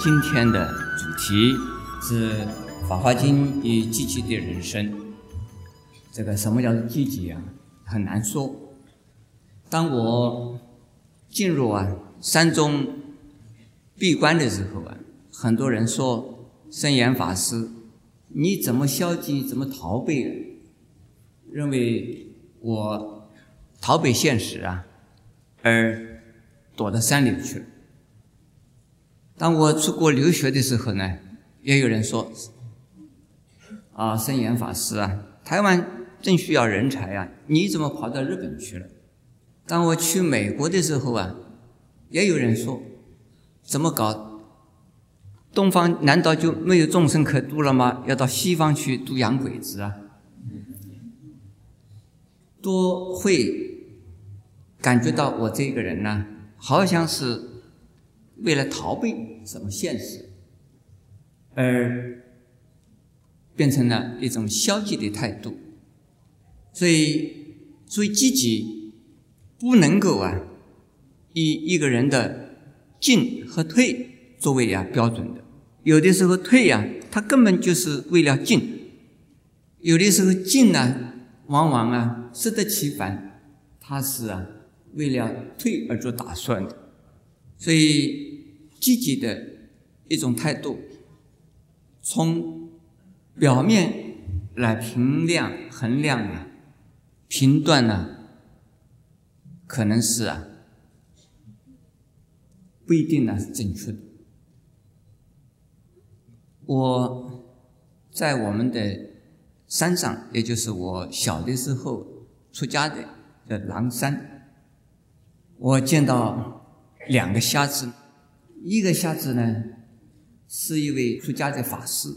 今天的主题是《法华经》与积极的人生。这个什么叫积极啊？很难说。当我进入啊山中闭关的时候啊，很多人说圣严法师，你怎么消极，怎么逃避？认为我逃避现实啊，而躲到山里去了。当我出国留学的时候呢，也有人说：“啊，圣严法师啊，台湾正需要人才啊，你怎么跑到日本去了？”当我去美国的时候啊，也有人说：“怎么搞？东方难道就没有众生可度了吗？要到西方去度洋鬼子啊？”都会感觉到我这个人呢，好像是。为了逃避什么现实，而变成了一种消极的态度，所以，所以积极不能够啊，以一个人的进和退作为啊标准的。有的时候退呀，他根本就是为了进；有的时候进呢，往往啊适得其反，他是啊为了退而做打算的。所以，积极的一种态度，从表面来评量、衡量啊、评断呢，可能是啊，不一定呢是正确的。我在我们的山上，也就是我小的时候出家的的狼山，我见到。两个瞎子，一个瞎子呢是一位出家的法师，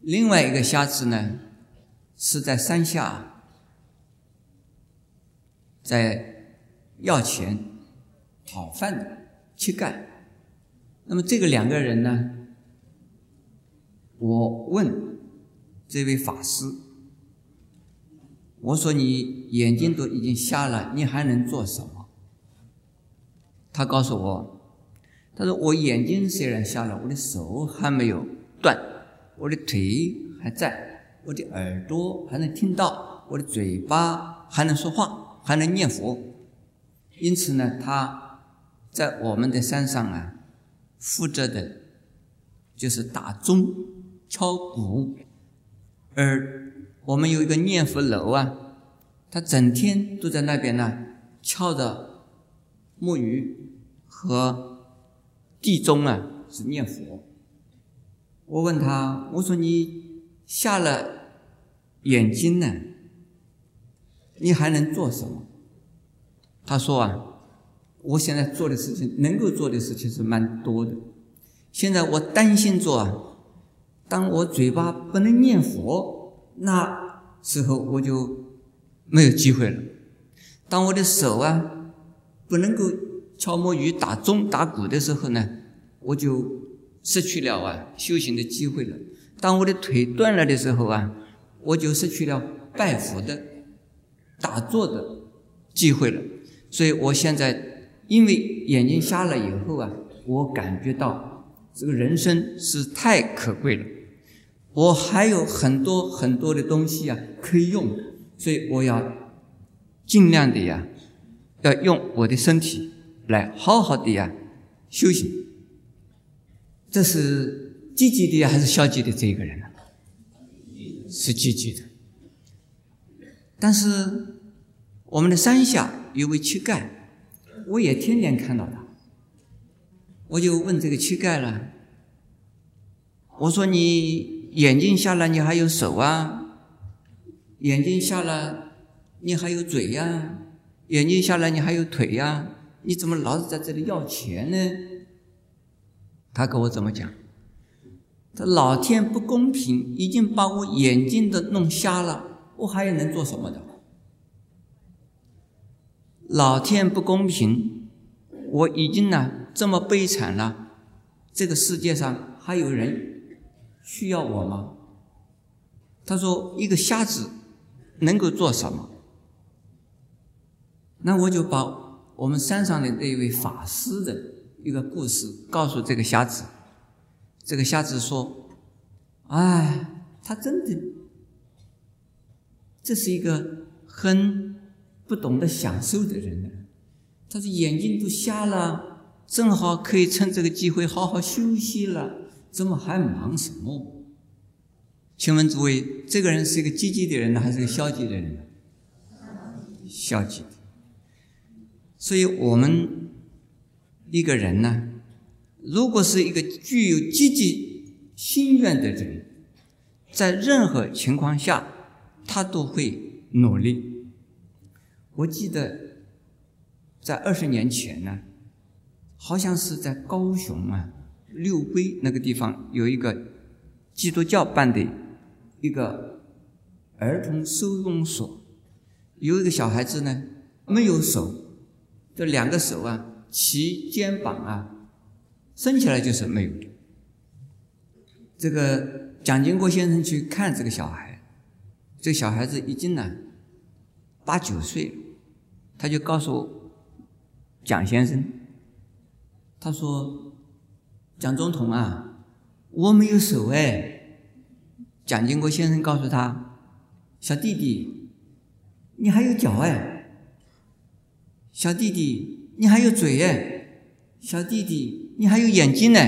另外一个瞎子呢是在山下，在要钱讨饭的乞丐。那么这个两个人呢，我问这位法师，我说你眼睛都已经瞎了，你还能做什么？他告诉我：“他说我眼睛虽然瞎了，我的手还没有断，我的腿还在，我的耳朵还能听到，我的嘴巴还能说话，还能念佛。因此呢，他在我们的山上啊，负责的就是打钟、敲鼓，而我们有一个念佛楼啊，他整天都在那边呢，敲着。”木鱼和地中啊，是念佛。我问他，我说你瞎了眼睛呢，你还能做什么？他说啊，我现在做的事情，能够做的事情是蛮多的。现在我担心做啊，当我嘴巴不能念佛，那时候我就没有机会了。当我的手啊。不能够敲木鱼、打钟、打鼓的时候呢，我就失去了啊修行的机会了。当我的腿断了的时候啊，我就失去了拜佛的、打坐的机会了。所以我现在因为眼睛瞎了以后啊，我感觉到这个人生是太可贵了。我还有很多很多的东西啊可以用，所以我要尽量的呀。要用我的身体来好好的呀修行，这是积极的还是消极的？这一个人呢？是积极的。但是我们的山下有位乞丐，我也天天看到他。我就问这个乞丐了，我说：“你眼睛瞎了，你还有手啊？眼睛瞎了，你还有嘴呀？”眼睛下来，你还有腿呀？你怎么老是在这里要钱呢？他跟我怎么讲？他老天不公平，已经把我眼睛都弄瞎了，我还能做什么的？老天不公平，我已经呢这么悲惨了，这个世界上还有人需要我吗？他说：“一个瞎子能够做什么？”那我就把我们山上的那一位法师的一个故事，告诉这个瞎子。这个瞎子说：“哎，他真的，这是一个很不懂得享受的人呢。他的眼睛都瞎了，正好可以趁这个机会好好休息了，怎么还忙什么？请问诸位，这个人是一个积极的人呢，还是个消极的人呢？消极的。所以我们一个人呢。”如果是一个具有积极心愿的人，在任何情况下，他都会努力。我记得在二十年前呢，好像是在高雄啊六龟那个地方有一个基督教办的一个儿童收容所，有一个小孩子呢没有手，这两个手啊，其肩膀啊。伸起来就是没有的。这个蒋经国先生去看这个小孩，这小孩子已经呢八九岁了，他就告诉蒋先生，他说：“蒋总统啊，我没有手哎。”蒋经国先生告诉他：“小弟弟，你还有脚哎，小弟弟，你还有嘴哎，小弟弟。”你还有眼睛呢，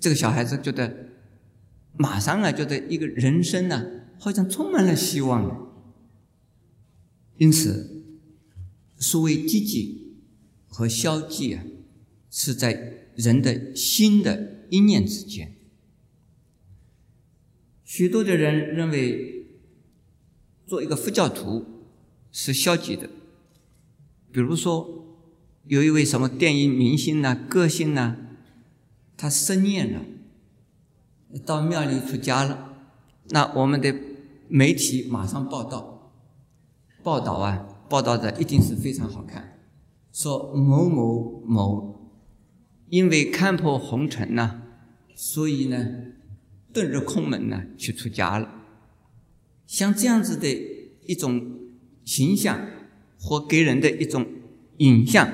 这个小孩子觉得马上啊，觉得一个人生呢，好像充满了希望了。因此，所谓积极和消极啊，是在人的心的一念之间。许多的人认为，做一个佛教徒是消极的，比如说。有一位什么电影明星呐、歌星呐，他生念了，到庙里出家了，那我们的媒体马上报道，报道啊，报道的一定是非常好看，说某某某因为看破红尘呐，所以呢，遁入空门呢，去出家了。像这样子的一种形象或给人的一种影像。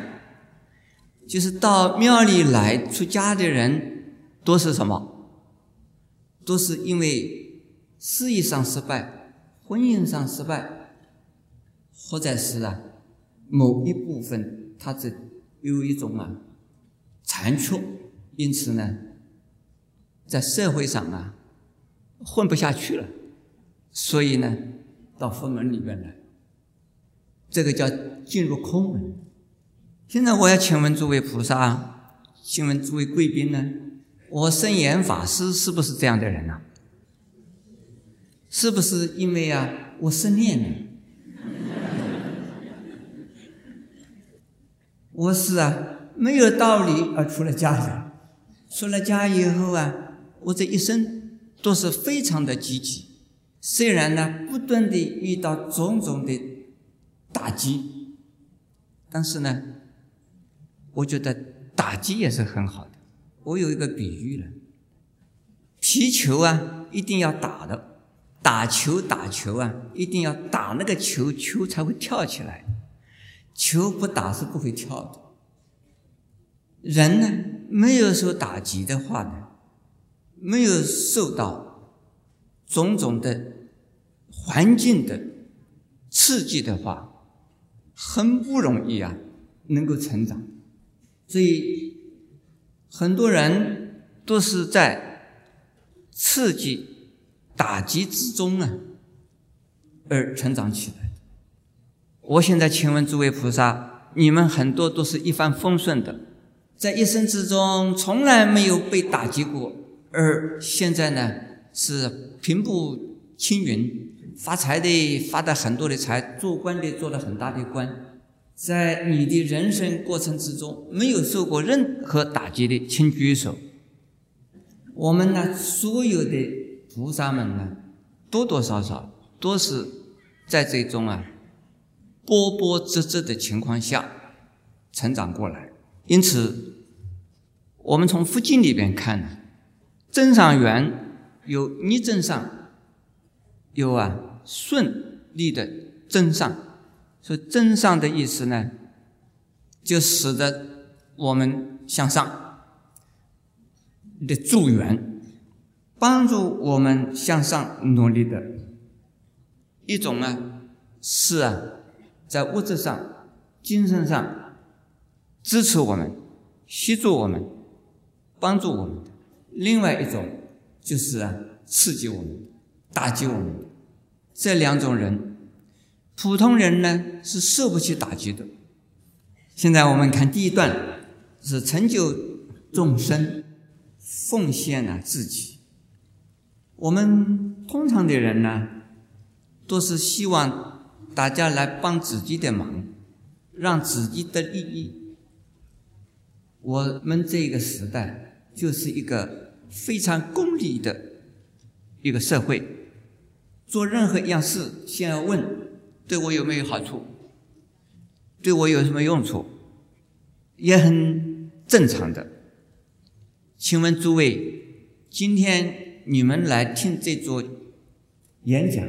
就是到庙里来出家的人，都是什么？都是因为事业上失败、婚姻上失败，或者是啊某一部分他这有一种啊残缺，因此呢，在社会上啊混不下去了，所以呢到佛门里面来，这个叫进入空门。现在我要请问诸位菩萨，请问诸位贵宾呢？我圣严法师是不是这样的人呢？是不是因为啊，我生念了？我是啊，没有道理而出了家的。出了家以后啊，我这一生都是非常的积极。虽然呢，不断的遇到种种的打击，但是呢。我觉得打击也是很好的。我有一个比喻了，皮球啊，一定要打的；打球打球啊，一定要打那个球，球才会跳起来。球不打是不会跳的。人呢，没有受打击的话呢，没有受到种种的环境的刺激的话，很不容易啊，能够成长。所以，很多人都是在刺激、打击之中啊，而成长起来的。我现在请问诸位菩萨，你们很多都是一帆风顺的，在一生之中从来没有被打击过，而现在呢是平步青云，发财的发的很多的财，做官的做了很大的官。在你的人生过程之中，没有受过任何打击的，请举手。我们呢，所有的菩萨们呢，多多少少都是在这种啊波波折折的情况下成长过来。因此，我们从佛经里边看呢，真上缘有逆真上，有啊顺利的增上。说增上的意思呢，就使得我们向上的助缘，帮助我们向上努力的一种呢，是啊，在物质上、精神上支持我们、协助我们、帮助我们的；另外一种就是啊，刺激我们、打击我们。这两种人，普通人呢是受不起打击的。现在我们看第一段，是成就众生，奉献了自己。我们通常的人呢，都是希望大家来帮自己的忙，让自己的利益。我们这个时代就是一个非常功利的一个社会。做任何一样事，先要问对我有没有好处，对我有什么用处，也很正常的。请问诸位，今天你们来听这座演讲，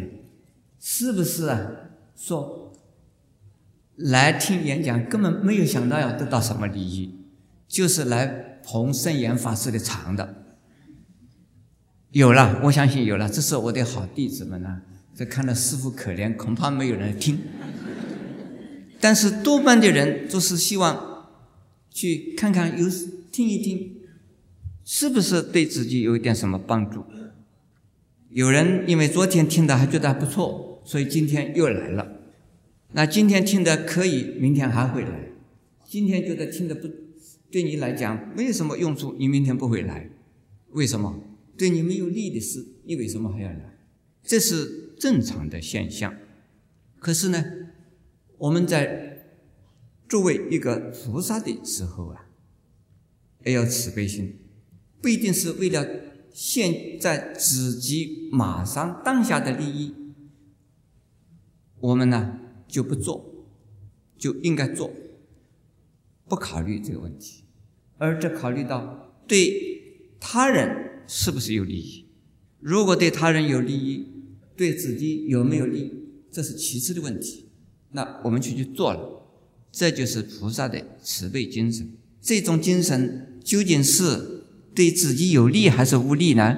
是不是啊？说来听演讲根本没有想到要得到什么利益，就是来捧圣严法师的场的。有了，我相信有了。这是我的好弟子们呢。这看到师傅可怜，恐怕没有人听。但是多半的人都是希望去看看，有听一听，是不是对自己有一点什么帮助？有人因为昨天听的还觉得还不错，所以今天又来了。那今天听的可以，明天还会来。今天觉得听的不对你来讲没有什么用处，你明天不会来。为什么？对你没有利的事，你为什么还要来？这是正常的现象。可是呢，我们在作为一个菩萨的时候啊，也要慈悲心，不一定是为了现在自己马上当下的利益，我们呢就不做，就应该做，不考虑这个问题，而只考虑到对他人。是不是有利益？如果对他人有利益，对自己有没有利益，这是其次的问题。那我们就去做了，这就是菩萨的慈悲精神。这种精神究竟是对自己有利还是无利呢？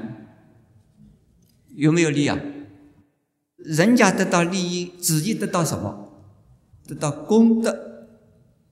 有没有利啊？人家得到利益，自己得到什么？得到功德。